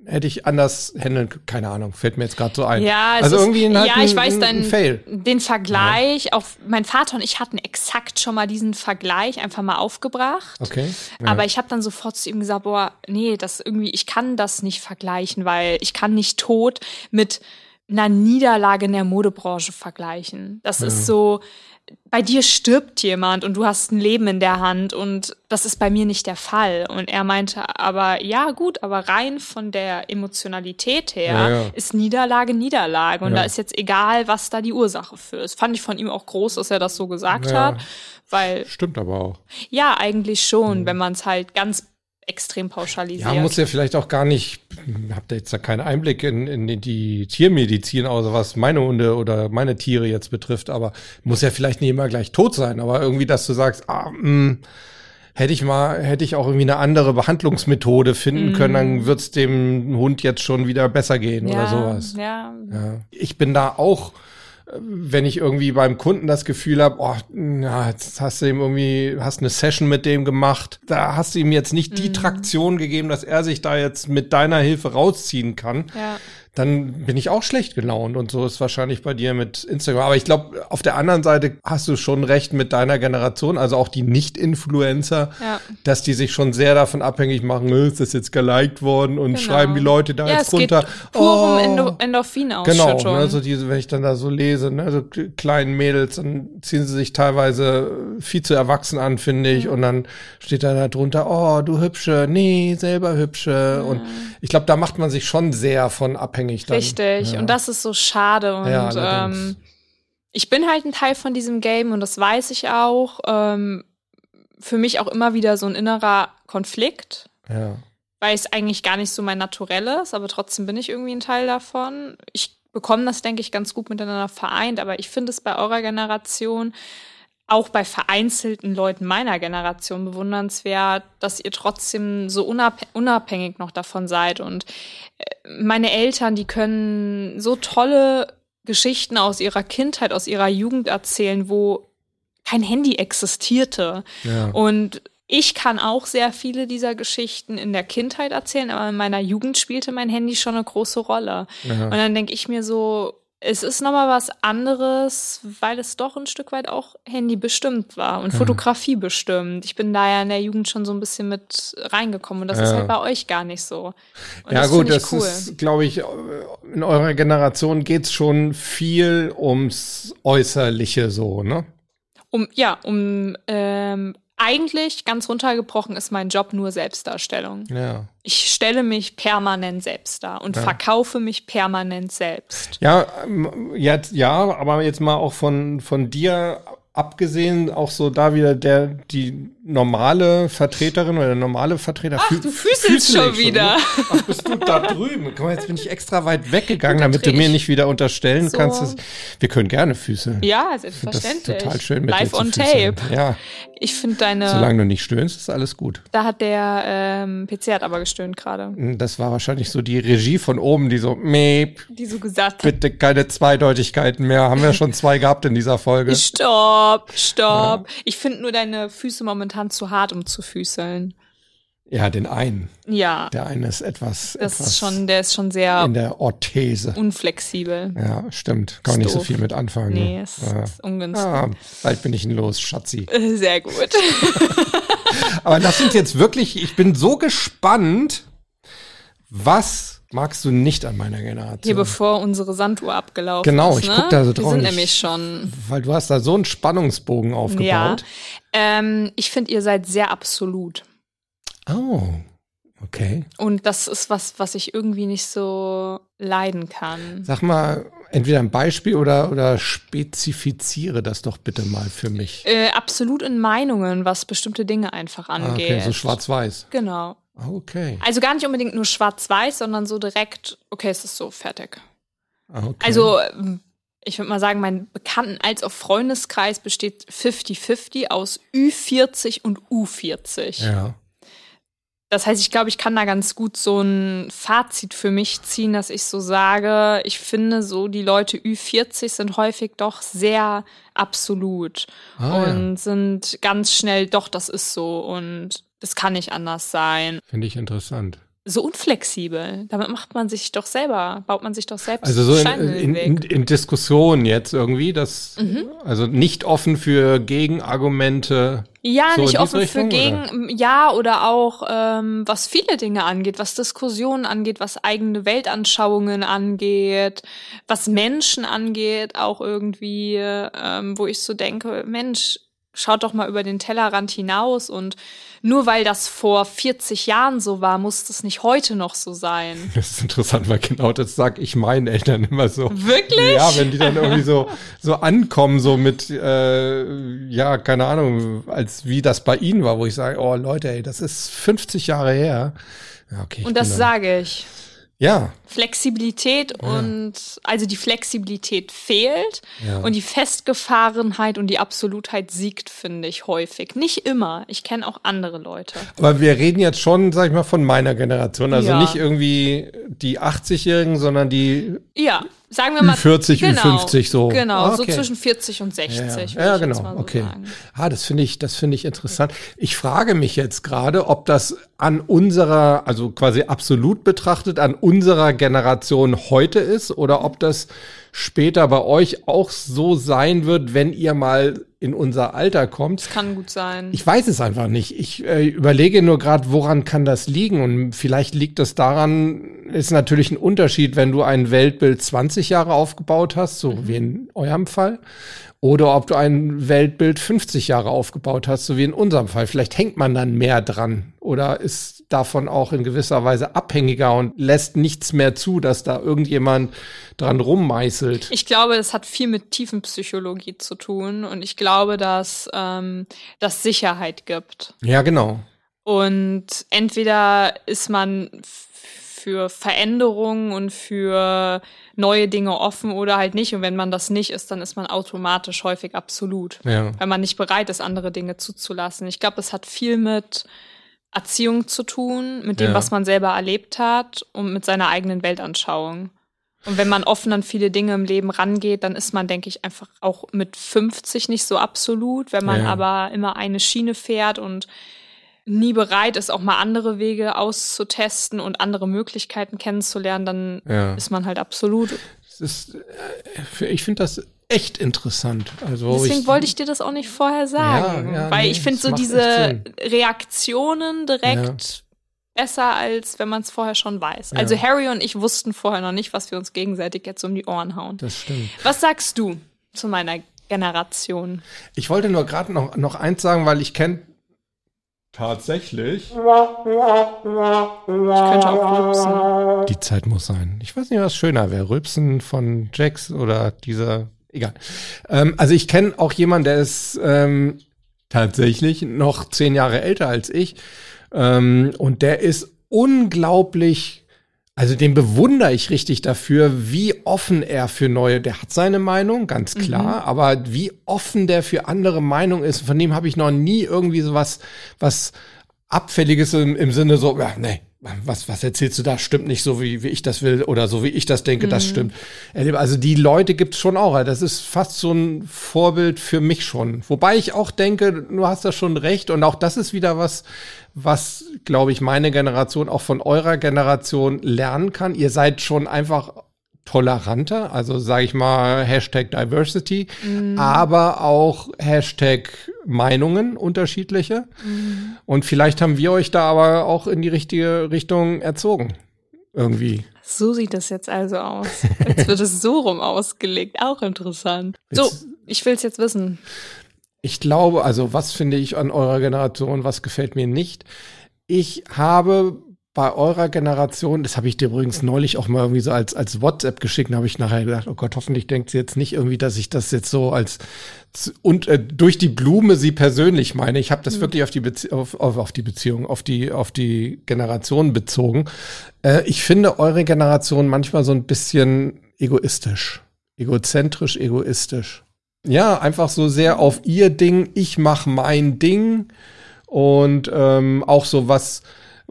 hätte ich anders handeln, keine Ahnung, fällt mir jetzt gerade so ein. Ja, also ist, irgendwie ein, ja, ich ein, weiß Fail. den Vergleich, ja. auch mein Vater und ich hatten exakt schon mal diesen Vergleich einfach mal aufgebracht. Okay. Ja. Aber ich habe dann sofort zu ihm gesagt, boah, nee, das irgendwie, ich kann das nicht vergleichen, weil ich kann nicht tot mit einer Niederlage in der Modebranche vergleichen. Das ja. ist so, bei dir stirbt jemand und du hast ein Leben in der Hand und das ist bei mir nicht der Fall. Und er meinte aber, ja gut, aber rein von der Emotionalität her ja, ja. ist Niederlage Niederlage und ja. da ist jetzt egal, was da die Ursache für ist. Fand ich von ihm auch groß, dass er das so gesagt hat, weil stimmt aber auch. Ja, eigentlich schon, wenn man es halt ganz extrem pauschalisiert. Ja, muss ja vielleicht auch gar nicht, habt ihr jetzt da keinen Einblick in, in die Tiermedizin, außer was meine Hunde oder meine Tiere jetzt betrifft, aber muss ja vielleicht nicht immer gleich tot sein, aber irgendwie, dass du sagst, ah, mh, hm, hätte ich mal, hätte ich auch irgendwie eine andere Behandlungsmethode finden mm. können, dann wird's dem Hund jetzt schon wieder besser gehen ja, oder sowas. Ja. ja. Ich bin da auch wenn ich irgendwie beim Kunden das Gefühl habe, oh, ja, jetzt hast du ihm irgendwie, hast eine Session mit dem gemacht, da hast du ihm jetzt nicht die mhm. Traktion gegeben, dass er sich da jetzt mit deiner Hilfe rausziehen kann. Ja dann bin ich auch schlecht gelaunt und so ist wahrscheinlich bei dir mit Instagram. Aber ich glaube, auf der anderen Seite hast du schon recht mit deiner Generation, also auch die Nicht-Influencer, ja. dass die sich schon sehr davon abhängig machen, ist das jetzt geliked worden und genau. schreiben die Leute da ja, jetzt runter. Pur um oh. Endorphinausschüttung. Genau, ne, so diese, wenn ich dann da so lese, ne, so kleinen Mädels, dann ziehen sie sich teilweise viel zu erwachsen an, finde ich, mhm. und dann steht da, da drunter, oh, du hübsche, nee, selber hübsche. Mhm. Und ich glaube, da macht man sich schon sehr von abhängig abhängig dann. Richtig, ja. und das ist so schade. Und ja, ähm, ich bin halt ein Teil von diesem Game und das weiß ich auch. Ähm, für mich auch immer wieder so ein innerer Konflikt. Ja. Weil es eigentlich gar nicht so mein Naturell ist, aber trotzdem bin ich irgendwie ein Teil davon. Ich bekomme das, denke ich, ganz gut miteinander vereint, aber ich finde es bei eurer Generation auch bei vereinzelten Leuten meiner Generation bewundernswert, dass ihr trotzdem so unabhängig noch davon seid. Und äh, meine Eltern, die können so tolle Geschichten aus ihrer Kindheit, aus ihrer Jugend erzählen, wo kein Handy existierte. Ja. Und ich kann auch sehr viele dieser Geschichten in der Kindheit erzählen, aber in meiner Jugend spielte mein Handy schon eine große Rolle. Ja. Und dann denke ich mir so, es ist nochmal was anderes, weil es doch ein Stück weit auch Handy bestimmt war und ja. Fotografie bestimmt. Ich bin da ja in der Jugend schon so ein bisschen mit reingekommen und das ja. ist halt bei euch gar nicht so. Und ja das gut, das cool. ist, glaube ich, in eurer Generation geht es schon viel ums Äußerliche so, ne? Um, ja, um ähm, eigentlich ganz runtergebrochen ist mein Job nur Selbstdarstellung. Ja. Ich stelle mich permanent selbst dar und ja. verkaufe mich permanent selbst. Ja, ähm, jetzt, ja, aber jetzt mal auch von, von dir abgesehen auch so da wieder der die normale Vertreterin oder der normale Vertreter. Ach, du füßelst schon wieder. Ne? Ach, bist du da drüben? Guck mal, jetzt bin ich extra weit weggegangen, damit du mir nicht wieder unterstellen so. kannst. Dass, wir können gerne füßeln. Ja, selbstverständlich. Das ist total schön mit Live on tape. Ja. Ich finde deine. Solange du nicht stöhnst, ist alles gut. Da hat der ähm, PC hat aber gestöhnt gerade. Das war wahrscheinlich so die Regie von oben, die so, meep. Die so gesagt hat. Bitte keine Zweideutigkeiten mehr. Haben wir schon zwei gehabt in dieser Folge. Stopp, stopp. Ja. Ich finde nur deine Füße momentan zu hart, um zu füßeln. Ja, den einen. Ja. Der eine ist etwas. Das etwas ist schon, der ist schon sehr. In der Orthese. Unflexibel. Ja, stimmt. Kann man nicht so viel mit anfangen. Nee, ist, ja. ist ungünstig. Ja, bald bin ich ihn los, Schatzi. Sehr gut. Aber das sind jetzt wirklich, ich bin so gespannt, was magst du nicht an meiner Generation? Hier bevor unsere Sanduhr abgelaufen genau, ist. Genau, ich guck da so drauf. Wir sind nämlich schon. Weil du hast da so einen Spannungsbogen aufgebaut. Ja. Ähm, ich finde, ihr seid sehr absolut. Oh. Okay. Und das ist was, was ich irgendwie nicht so leiden kann. Sag mal, entweder ein Beispiel oder, oder spezifiziere das doch bitte mal für mich. Äh, absolut in Meinungen, was bestimmte Dinge einfach angeht. Ah, okay, so schwarz-weiß. Genau. Okay. Also gar nicht unbedingt nur schwarz-weiß, sondern so direkt, okay, es ist so fertig. Ah, okay. Also ich würde mal sagen, mein Bekannten- als auch Freundeskreis besteht 50-50 aus Ü40 und U40. Ja. Das heißt, ich glaube, ich kann da ganz gut so ein Fazit für mich ziehen, dass ich so sage, ich finde so, die Leute Ü40 sind häufig doch sehr absolut ah, und ja. sind ganz schnell, doch, das ist so und das kann nicht anders sein. Finde ich interessant so unflexibel. Damit macht man sich doch selber, baut man sich doch selbst. Also so in, in, in, in Diskussionen jetzt irgendwie, das mhm. also nicht offen für Gegenargumente. Ja, so nicht offen Richtung, für Gegen, oder? ja oder auch ähm, was viele Dinge angeht, was Diskussionen angeht, was eigene Weltanschauungen angeht, was Menschen angeht, auch irgendwie, ähm, wo ich so denke, Mensch, schaut doch mal über den Tellerrand hinaus und nur weil das vor 40 Jahren so war, muss das nicht heute noch so sein. Das ist interessant, weil genau das sag ich meinen Eltern immer so. Wirklich? Ja, wenn die dann irgendwie so, so ankommen, so mit, äh, ja, keine Ahnung, als wie das bei ihnen war, wo ich sage, oh Leute, ey, das ist 50 Jahre her. Ja, okay. Und das sage ich. Ja. Flexibilität Ja. und also die Flexibilität fehlt Ja. und die Festgefahrenheit und die Absolutheit siegt, finde ich häufig. Nicht immer. Ich kenne auch andere Leute. Aber wir reden jetzt schon, sag ich mal, von meiner Generation. Also Ja. nicht irgendwie die 80-Jährigen, sondern die Ja, sagen wir mal. Ü40, genau, Ü50 so. Genau, Ah, so okay. zwischen 40 und 60. Ja, ja. genau. So okay. Sagen. Ah, das finde ich, das finde ich interessant. Ich frage mich jetzt gerade, ob das an unserer, also quasi absolut betrachtet, an unserer Generation heute ist oder ob das später bei euch auch so sein wird, wenn ihr mal in unser Alter kommt. Das kann gut sein. Ich weiß es einfach nicht. Ich äh, überlege nur gerade, woran kann das liegen? Und vielleicht liegt es daran, ist natürlich ein Unterschied, wenn du ein Weltbild 20 Jahre aufgebaut hast, so Mhm. wie in eurem Fall, oder ob du ein Weltbild 50 Jahre aufgebaut hast, so wie in unserem Fall. Vielleicht hängt man dann mehr dran oder ist davon auch in gewisser Weise abhängiger und lässt nichts mehr zu, dass da irgendjemand dran rummeißelt. Ich glaube, das hat viel mit Tiefenpsychologie zu tun und ich glaube, dass ähm, das Sicherheit gibt. Ja, genau. Und entweder ist man für Veränderungen und für neue Dinge offen oder halt nicht. Und wenn man das nicht ist, dann ist man automatisch häufig absolut, Ja. weil man nicht bereit ist, andere Dinge zuzulassen. Ich glaube, es hat viel mit Erziehung zu tun, mit dem, Ja. was man selber erlebt hat und mit seiner eigenen Weltanschauung. Und wenn man offen an viele Dinge im Leben rangeht, dann ist man, denke ich, einfach auch mit 50 nicht so absolut. Wenn man Ja. aber immer eine Schiene fährt und nie bereit ist, auch mal andere Wege auszutesten und andere Möglichkeiten kennenzulernen, dann Ja. ist man halt absolut. Ist, äh, ich finde das echt interessant. Also Deswegen ich, wollte ich dir das auch nicht vorher sagen. Ja, ja, weil nee, ich finde so diese Reaktionen direkt besser, als wenn man es vorher schon weiß. Also Harry und ich wussten vorher noch nicht, was wir uns gegenseitig jetzt um die Ohren hauen. Das stimmt. Was sagst du zu meiner Generation? Ich wollte nur gerade noch, noch eins sagen, weil ich kenne tatsächlich. Ich könnte auch rülpsen. Die Zeit muss sein. Ich weiß nicht, was schöner wäre. Rülpsen von Jax oder dieser egal. Ähm, also ich kenne auch jemanden, der ist ähm, tatsächlich noch zehn Jahre älter als ich. Ähm, und der ist unglaublich also den bewundere ich richtig dafür, wie offen er für neue, der hat seine Meinung, ganz klar, mhm. aber wie offen der für andere Meinungen ist, von dem habe ich noch nie irgendwie so was, was Abfälliges im, im Sinne so, ja, nee, was, was erzählst du da? Stimmt nicht so, wie, wie ich das will oder so, wie ich das denke, mhm. das stimmt. Also die Leute gibt's schon auch. Das ist fast so ein Vorbild für mich schon. Wobei ich auch denke, du hast da schon recht und auch das ist wieder was, was, glaube ich, meine Generation auch von eurer Generation lernen kann. Ihr seid schon einfach toleranter, also sage ich mal Hashtag Diversity, mhm. aber auch Hashtag Meinungen unterschiedliche. Mhm. Und vielleicht haben wir euch da aber auch in die richtige Richtung erzogen. Irgendwie. So sieht das jetzt also aus. Jetzt wird es so rum ausgelegt. Auch interessant. So, ich will es jetzt wissen. Ich glaube, also was finde ich an eurer Generation, was gefällt mir nicht? Ich habe bei eurer Generation, das habe ich dir übrigens neulich auch mal irgendwie so als, als WhatsApp geschickt, da habe ich nachher gedacht, oh Gott, hoffentlich denkt sie jetzt nicht irgendwie, dass ich das jetzt so als und äh, durch die Blume sie persönlich meine. Ich habe das mhm. wirklich auf die, Bezie auf, auf, auf, die Beziehung, auf die, auf die Generation bezogen. Äh, ich finde eure Generation manchmal so ein bisschen egoistisch, egozentrisch, egoistisch. Ja, einfach so sehr auf ihr Ding, ich mach mein Ding und ähm, auch so was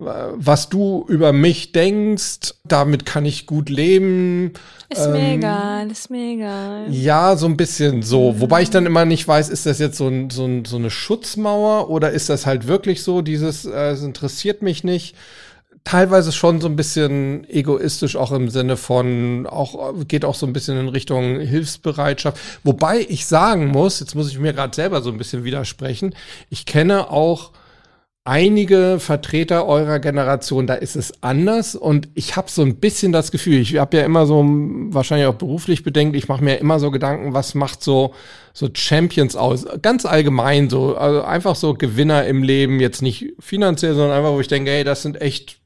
was du über mich denkst, damit kann ich gut leben. Ist ähm, mir egal, ist mir egal. Ja, so ein bisschen so. Mhm. Wobei ich dann immer nicht weiß, ist das jetzt so, ein, so, ein, so eine Schutzmauer oder ist das halt wirklich so, dieses, äh, es interessiert mich nicht teilweise schon so ein bisschen egoistisch, auch im Sinne von, auch geht auch so ein bisschen in Richtung Hilfsbereitschaft. Wobei ich sagen muss, jetzt muss ich mir gerade selber so ein bisschen widersprechen, ich kenne auch einige Vertreter eurer Generation, da ist es anders und ich habe so ein bisschen das Gefühl, ich habe ja immer so wahrscheinlich auch beruflich bedenkt, ich mache mir immer so Gedanken, was macht so so Champions aus, ganz allgemein so, also einfach so Gewinner im Leben, jetzt nicht finanziell, sondern einfach, wo ich denke, hey, das sind echt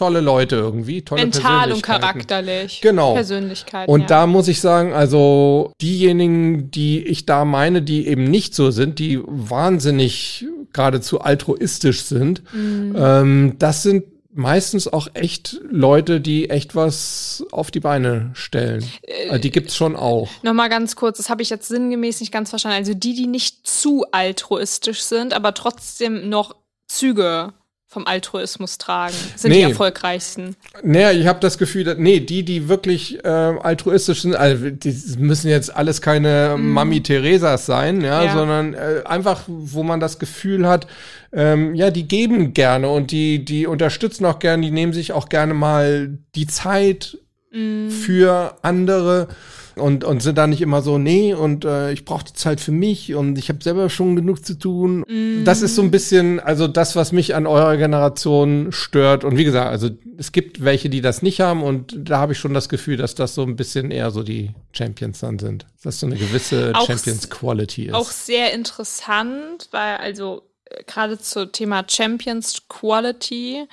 tolle Leute irgendwie, tolle Mental und charakterlich. Genau. Persönlichkeiten. Und ja. da muss ich sagen, also diejenigen, die ich da meine, die eben nicht so sind, die wahnsinnig geradezu altruistisch sind, mhm. ähm, das sind meistens auch echt Leute, die echt was auf die Beine stellen. Äh, die gibt's schon auch. Nochmal ganz kurz, das habe ich jetzt sinngemäß nicht ganz verstanden. Also die, die nicht zu altruistisch sind, aber trotzdem noch Züge vom Altruismus tragen, sind nee. die erfolgreichsten. Naja, ich habe das Gefühl, dass, nee, die, die wirklich äh, altruistisch sind, also die müssen jetzt alles keine mm. Mami Theresas sein, ja, ja. sondern äh, einfach, wo man das Gefühl hat, ähm, ja, die geben gerne und die, die unterstützen auch gerne, die nehmen sich auch gerne mal die Zeit mm. für andere und, und sind da nicht immer so, nee, und äh, ich brauche die Zeit für mich und ich habe selber schon genug zu tun. Mm. Das ist so ein bisschen, also das, was mich an eurer Generation stört. Und wie gesagt, also es gibt welche, die das nicht haben und da habe ich schon das Gefühl, dass das so ein bisschen eher so die Champions dann sind. Dass so eine gewisse Champions Quality ist. Auch sehr interessant, weil also äh, gerade zum Thema Champions Quality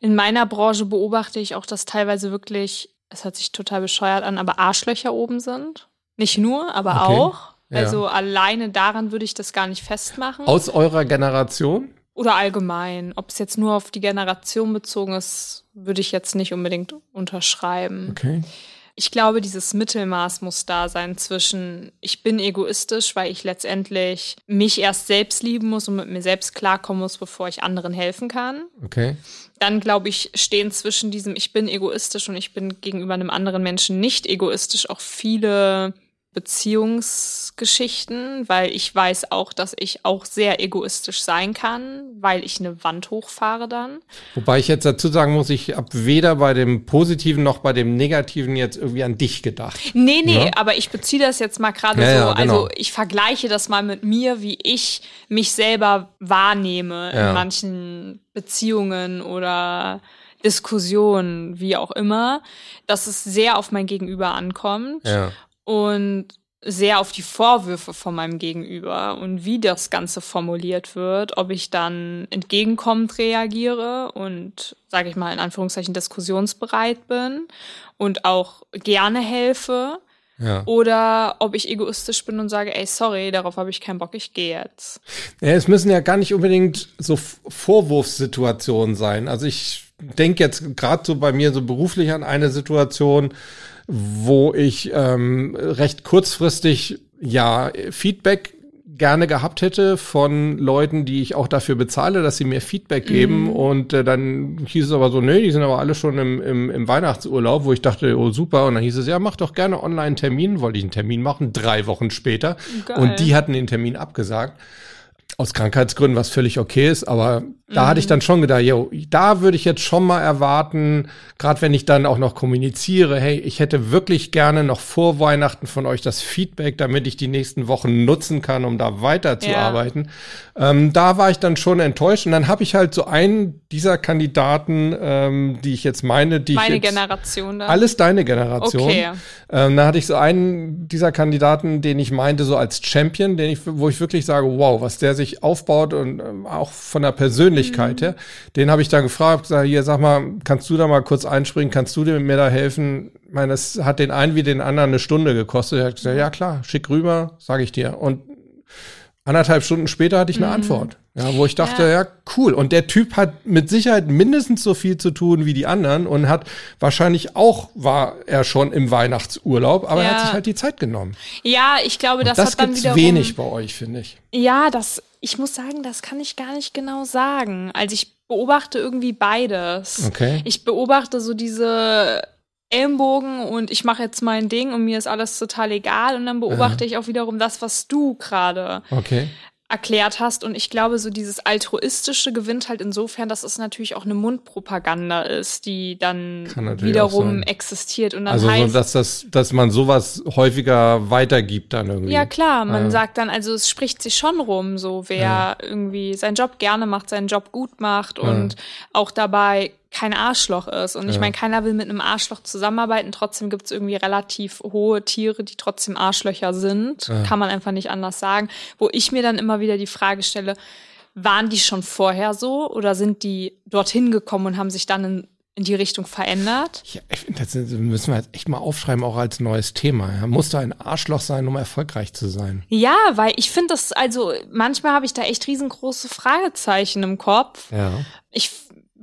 in meiner Branche beobachte ich auch, dass teilweise wirklich es hört sich total bescheuert an, aber Arschlöcher oben sind. Nicht nur, aber okay. auch. Also ja. alleine daran würde ich das gar nicht festmachen. Aus eurer Generation? Oder allgemein. Ob es jetzt nur auf die Generation bezogen ist, würde ich jetzt nicht unbedingt unterschreiben. Okay. Ich glaube, dieses Mittelmaß muss da sein zwischen, ich bin egoistisch, weil ich letztendlich mich erst selbst lieben muss und mit mir selbst klarkommen muss, bevor ich anderen helfen kann. Okay dann glaube ich, stehen zwischen diesem Ich bin egoistisch und ich bin gegenüber einem anderen Menschen nicht egoistisch auch viele Beziehungsgeschichten, weil ich weiß auch, dass ich auch sehr egoistisch sein kann, weil ich eine Wand hochfahre dann. Wobei ich jetzt dazu sagen muss, ich habe weder bei dem Positiven noch bei dem Negativen jetzt irgendwie an dich gedacht. Nee, nee, ja? aber ich beziehe das jetzt mal gerade ja, so. Ja, genau. Also ich vergleiche das mal mit mir, wie ich mich selber wahrnehme in manchen Beziehungen oder Diskussionen, wie auch immer, dass es sehr auf mein Gegenüber ankommt. Ja und sehr auf die Vorwürfe von meinem Gegenüber und wie das Ganze formuliert wird, ob ich dann entgegenkommend reagiere und, sage ich mal, in Anführungszeichen diskussionsbereit bin und auch gerne helfe Ja. oder ob ich egoistisch bin und sage, ey, sorry, darauf habe ich keinen Bock, ich gehe jetzt. Ja, es müssen ja gar nicht unbedingt so Vorwurfssituationen sein. Also ich denke jetzt gerade so bei mir so beruflich an eine Situation, wo ich ähm, recht kurzfristig ja Feedback gerne gehabt hätte von Leuten, die ich auch dafür bezahle, dass sie mir Feedback geben. Und äh, dann hieß es aber so, nö, die sind aber alle schon im, im, im Weihnachtsurlaub, wo ich dachte, oh super. Und dann hieß es, ja, mach doch gerne online einen Termin. Wollte ich einen Termin machen, drei Wochen später. Geil. Und die hatten den Termin abgesagt. Aus Krankheitsgründen, was völlig okay ist, aber da hatte ich dann schon gedacht, yo, da würde ich jetzt schon mal erwarten, gerade wenn ich dann auch noch kommuniziere, hey, ich hätte wirklich gerne noch vor Weihnachten von euch das Feedback, damit ich die nächsten Wochen nutzen kann, um da weiterzuarbeiten. Ähm, da war ich dann schon enttäuscht und dann habe ich halt so einen dieser Kandidaten, ähm, die ich jetzt meine, die Meine ich jetzt, Generation da. alles deine Generation. Okay. Ähm, da hatte ich so einen dieser Kandidaten, den ich meinte, so als Champion, den ich, wo ich wirklich sage, wow, was der sich aufbaut und ähm, auch von der Persönlichkeit her. Den habe ich dann gefragt, gesagt, hier, sag mal, kannst du da mal kurz einspringen, kannst du mir da helfen? Ich meine, das hat den einen wie den anderen eine Stunde gekostet. Er hat gesagt, ja klar, schick rüber, sage ich dir. Und anderthalb Stunden später hatte ich eine Antwort. Ja, wo ich dachte, ja. Ja. cool. Und der Typ hat mit Sicherheit mindestens so viel zu tun wie die anderen und hat wahrscheinlich auch, war er schon im Weihnachtsurlaub, aber er hat Ja. sich halt die Zeit genommen. Ja, ich glaube, das, Das, das hat dann wiederum. wenig bei euch, finde ich. Ja, das, ich muss sagen, das kann ich gar nicht genau sagen. Also ich beobachte irgendwie beides. Okay. Ich beobachte so diese Ellenbogen und ich mache jetzt mein Ding und mir ist alles total egal. Und dann beobachte ich auch wiederum das, was du gerade Okay. Erklärt hast. Und ich glaube, so dieses altruistische gewinnt halt insofern, dass es natürlich auch eine Mundpropaganda ist, die dann wiederum existiert. Und dann Also so, heißt, dass das, dass man sowas häufiger weitergibt dann irgendwie. ja klar, man Ja. sagt dann, also es spricht sich schon rum, so wer irgendwie seinen Job gerne macht, seinen Job gut macht und auch dabei kein Arschloch ist. Und ich Ja. meine, keiner will mit einem Arschloch zusammenarbeiten. Trotzdem gibt es irgendwie relativ hohe Tiere, die trotzdem Arschlöcher sind. Kann man einfach nicht anders sagen. Wo ich mir dann immer wieder die Frage stelle, waren die schon vorher so oder sind die dorthin gekommen und haben sich dann in, in die Richtung verändert? Ja, ich finde, das müssen wir jetzt echt mal aufschreiben, auch als neues Thema. Ja. Muss da ein Arschloch sein, um erfolgreich zu sein? Ja, weil ich finde das, also manchmal habe ich da echt riesengroße Fragezeichen im Kopf. Ja. Ich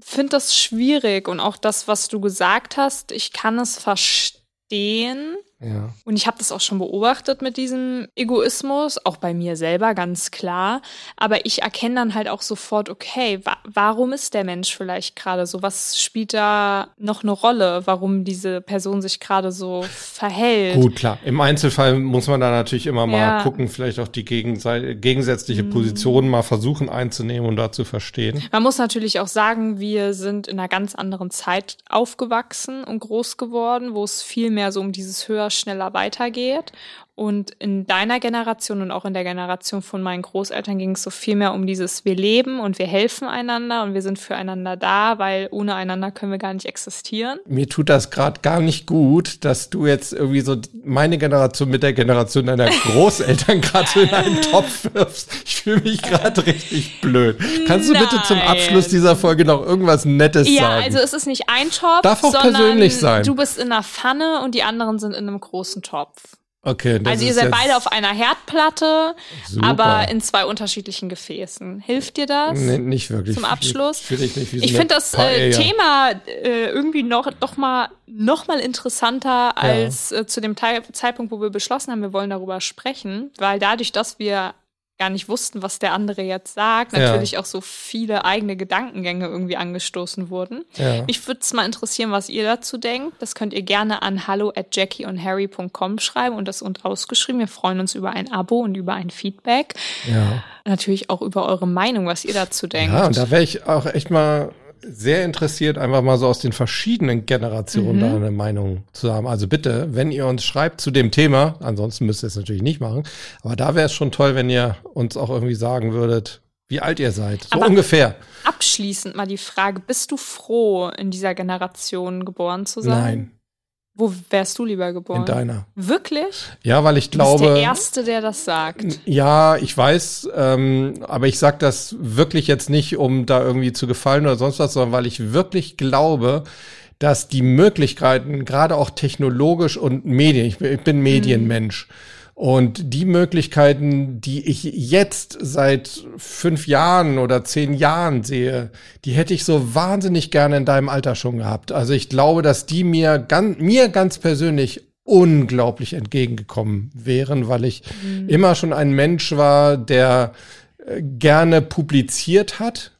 finde das schwierig und auch das, was du gesagt hast, ich kann es verstehen. Ja. Und ich habe das auch schon beobachtet mit diesem Egoismus, auch bei mir selber ganz klar. Aber ich erkenne dann halt auch sofort, okay, wa warum ist der Mensch vielleicht gerade so? Was spielt da noch eine Rolle, warum diese Person sich gerade so verhält? Gut, klar. Im Einzelfall muss man da natürlich immer mal Ja. gucken, vielleicht auch die gegensätzliche Positionen mal versuchen einzunehmen und da zu verstehen. Man muss natürlich auch sagen, wir sind in einer ganz anderen Zeit aufgewachsen und groß geworden, wo es viel mehr so um dieses höher, schneller weitergeht. Und in deiner Generation und auch in der Generation von meinen Großeltern ging es so viel mehr um dieses Wir leben und wir helfen einander und wir sind füreinander da, weil ohne einander können wir gar nicht existieren. Mir tut das gerade gar nicht gut, dass du jetzt irgendwie so meine Generation mit der Generation deiner Großeltern gerade so in einen Topf wirfst. Ich fühle mich gerade richtig blöd. Kannst du bitte zum Nein. Abschluss dieser Folge noch irgendwas Nettes Ja, sagen? also es ist nicht ein Topf, Darf auch sondern persönlich sein. du bist in einer Pfanne und die anderen sind in einem großen Topf. Okay, Also ihr seid beide auf einer Herdplatte, Super. aber in zwei unterschiedlichen Gefäßen. Hilft dir das? Nee, nicht wirklich. Zum Abschluss? Finde ich nicht so Ich finde das äh. Thema äh, irgendwie noch, doch mal, noch mal interessanter als äh, zu dem Teil, Zeitpunkt, wo wir beschlossen haben, wir wollen darüber sprechen, weil dadurch, dass wir gar nicht wussten, was der andere jetzt sagt, Ja. natürlich auch so viele eigene Gedankengänge irgendwie angestoßen wurden. Ja. Mich würde es mal interessieren, was ihr dazu denkt. Das könnt ihr gerne an hallo at jackieandharry.com schreiben und das und ausgeschrieben. Wir freuen uns über ein Abo und über ein Feedback. Ja. Natürlich auch über eure Meinung, was ihr dazu denkt. ja, und da wäre ich auch echt mal sehr interessiert, einfach mal so aus den verschiedenen Generationen Mhm. da eine Meinung zu haben. Also bitte, wenn ihr uns schreibt zu dem Thema, ansonsten müsst ihr es natürlich nicht machen, aber da wäre es schon toll, wenn ihr uns auch irgendwie sagen würdet, wie alt ihr seid. So Aber- ungefähr. Abschließend mal die Frage, bist du froh, in dieser Generation geboren zu sein? Nein, Wo wärst du lieber geboren? in deiner. Wirklich? Ja, weil ich Du bist glaube. der Erste, der das sagt. Ja, ich weiß, ähm, aber ich sag das wirklich jetzt nicht, um da irgendwie zu gefallen oder sonst was, sondern weil ich wirklich glaube, dass die Möglichkeiten, gerade auch technologisch und Medien, ich, bin- ich bin Medienmensch, und die Möglichkeiten, die ich jetzt seit fünf Jahren oder zehn Jahren sehe, die hätte ich so wahnsinnig gerne in deinem Alter schon gehabt. Also ich glaube, dass die mir ganz, mir ganz persönlich unglaublich entgegengekommen wären, weil ich immer schon ein Mensch war, der äh, gerne publiziert hat.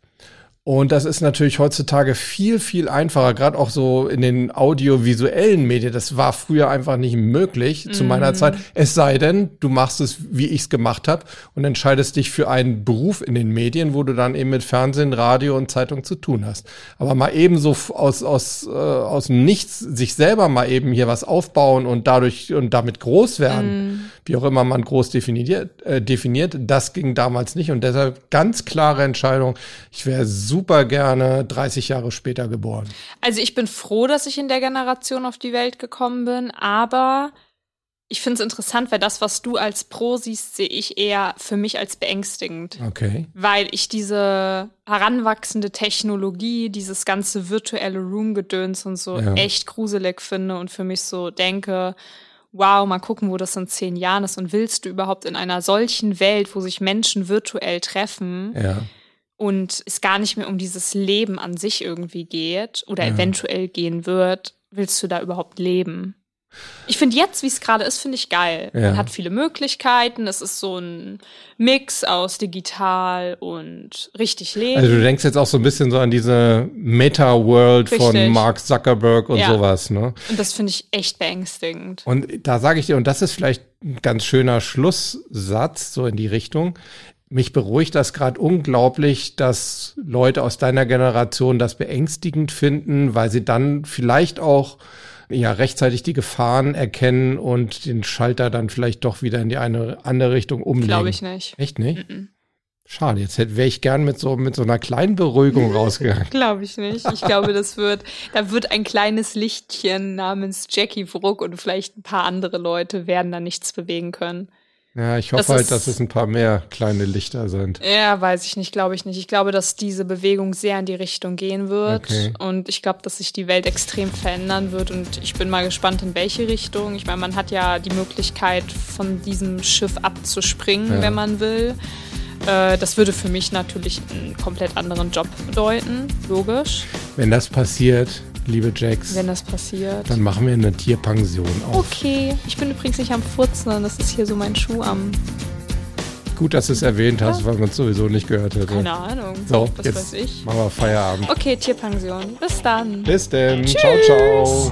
Und das ist natürlich heutzutage viel, viel einfacher, gerade auch so in den audiovisuellen Medien. Das war früher einfach nicht möglich zu meiner Zeit. Es sei denn, du machst es, wie ich es gemacht habe, und entscheidest dich für einen Beruf in den Medien, wo du dann eben mit Fernsehen, Radio und Zeitung zu tun hast. Aber mal eben so aus, aus, äh, aus dem Nichts sich selber mal eben hier was aufbauen und dadurch und damit groß werden, wie auch immer man groß definiert, äh, definiert, das ging damals nicht. Und deshalb ganz klare Entscheidung. Ich wäre super gerne 30 Jahre später geboren. Also ich bin froh, dass ich in der Generation auf die Welt gekommen bin, aber ich finde es interessant, weil das, was du als Pro siehst, sehe ich eher für mich als beängstigend. Okay. Weil ich diese heranwachsende Technologie, dieses ganze virtuelle Room-Gedöns und so Ja. echt gruselig finde und für mich so denke, wow, mal gucken, wo das in zehn Jahren ist und willst du überhaupt in einer solchen Welt, wo sich Menschen virtuell treffen, Ja. und es gar nicht mehr um dieses Leben an sich irgendwie geht oder Ja. eventuell gehen wird, willst du da überhaupt leben? Ich finde jetzt, wie es gerade ist, finde ich geil. Ja. Man hat viele Möglichkeiten. Es ist so ein Mix aus digital und richtig Leben. Also du denkst jetzt auch so ein bisschen so an diese Meta-World von. Mark Zuckerberg und Ja. sowas, ne? und das finde ich echt beängstigend. Und da sage ich dir, und das ist vielleicht ein ganz schöner Schlusssatz, so in die Richtung. Mich beruhigt das gerade unglaublich, dass Leute aus deiner Generation das beängstigend finden, weil sie dann vielleicht auch ja rechtzeitig die Gefahren erkennen und den Schalter dann vielleicht doch wieder in die eine andere Richtung umlegen. Glaube ich nicht. Echt nicht? Schade, jetzt hätte wäre ich gern mit so mit so einer kleinen Beruhigung rausgegangen. Glaube ich nicht. Ich glaube, das wird, da wird ein kleines Lichtchen namens Jackie Bruck und vielleicht ein paar andere Leute werden da nichts bewegen können. Ja, ich hoffe Das halt, ist- dass es ein paar mehr kleine Lichter sind. Ja, weiß ich nicht, glaube ich nicht. Ich glaube, dass diese Bewegung sehr in die Richtung gehen wird. Okay. Und ich glaube, dass sich die Welt extrem verändern wird. Und ich bin mal gespannt, in welche Richtung. Ich meine, man hat ja die Möglichkeit, von diesem Schiff abzuspringen, Ja. wenn man will. Äh, das würde für mich natürlich einen komplett anderen Job bedeuten. Logisch, Wenn das passiert, liebe Jax, wenn das passiert. dann machen wir eine Tierpension auf. Okay, ich bin übrigens nicht am Furzen, das ist hier so mein Schuh am. Gut, dass du es erwähnt hast, weil man es sowieso nicht gehört hätte. Keine Ahnung. So, was jetzt weiß ich. machen wir Feierabend. Okay, Tierpension. Bis dann. Bis denn. Tschüss. Ciao, ciao.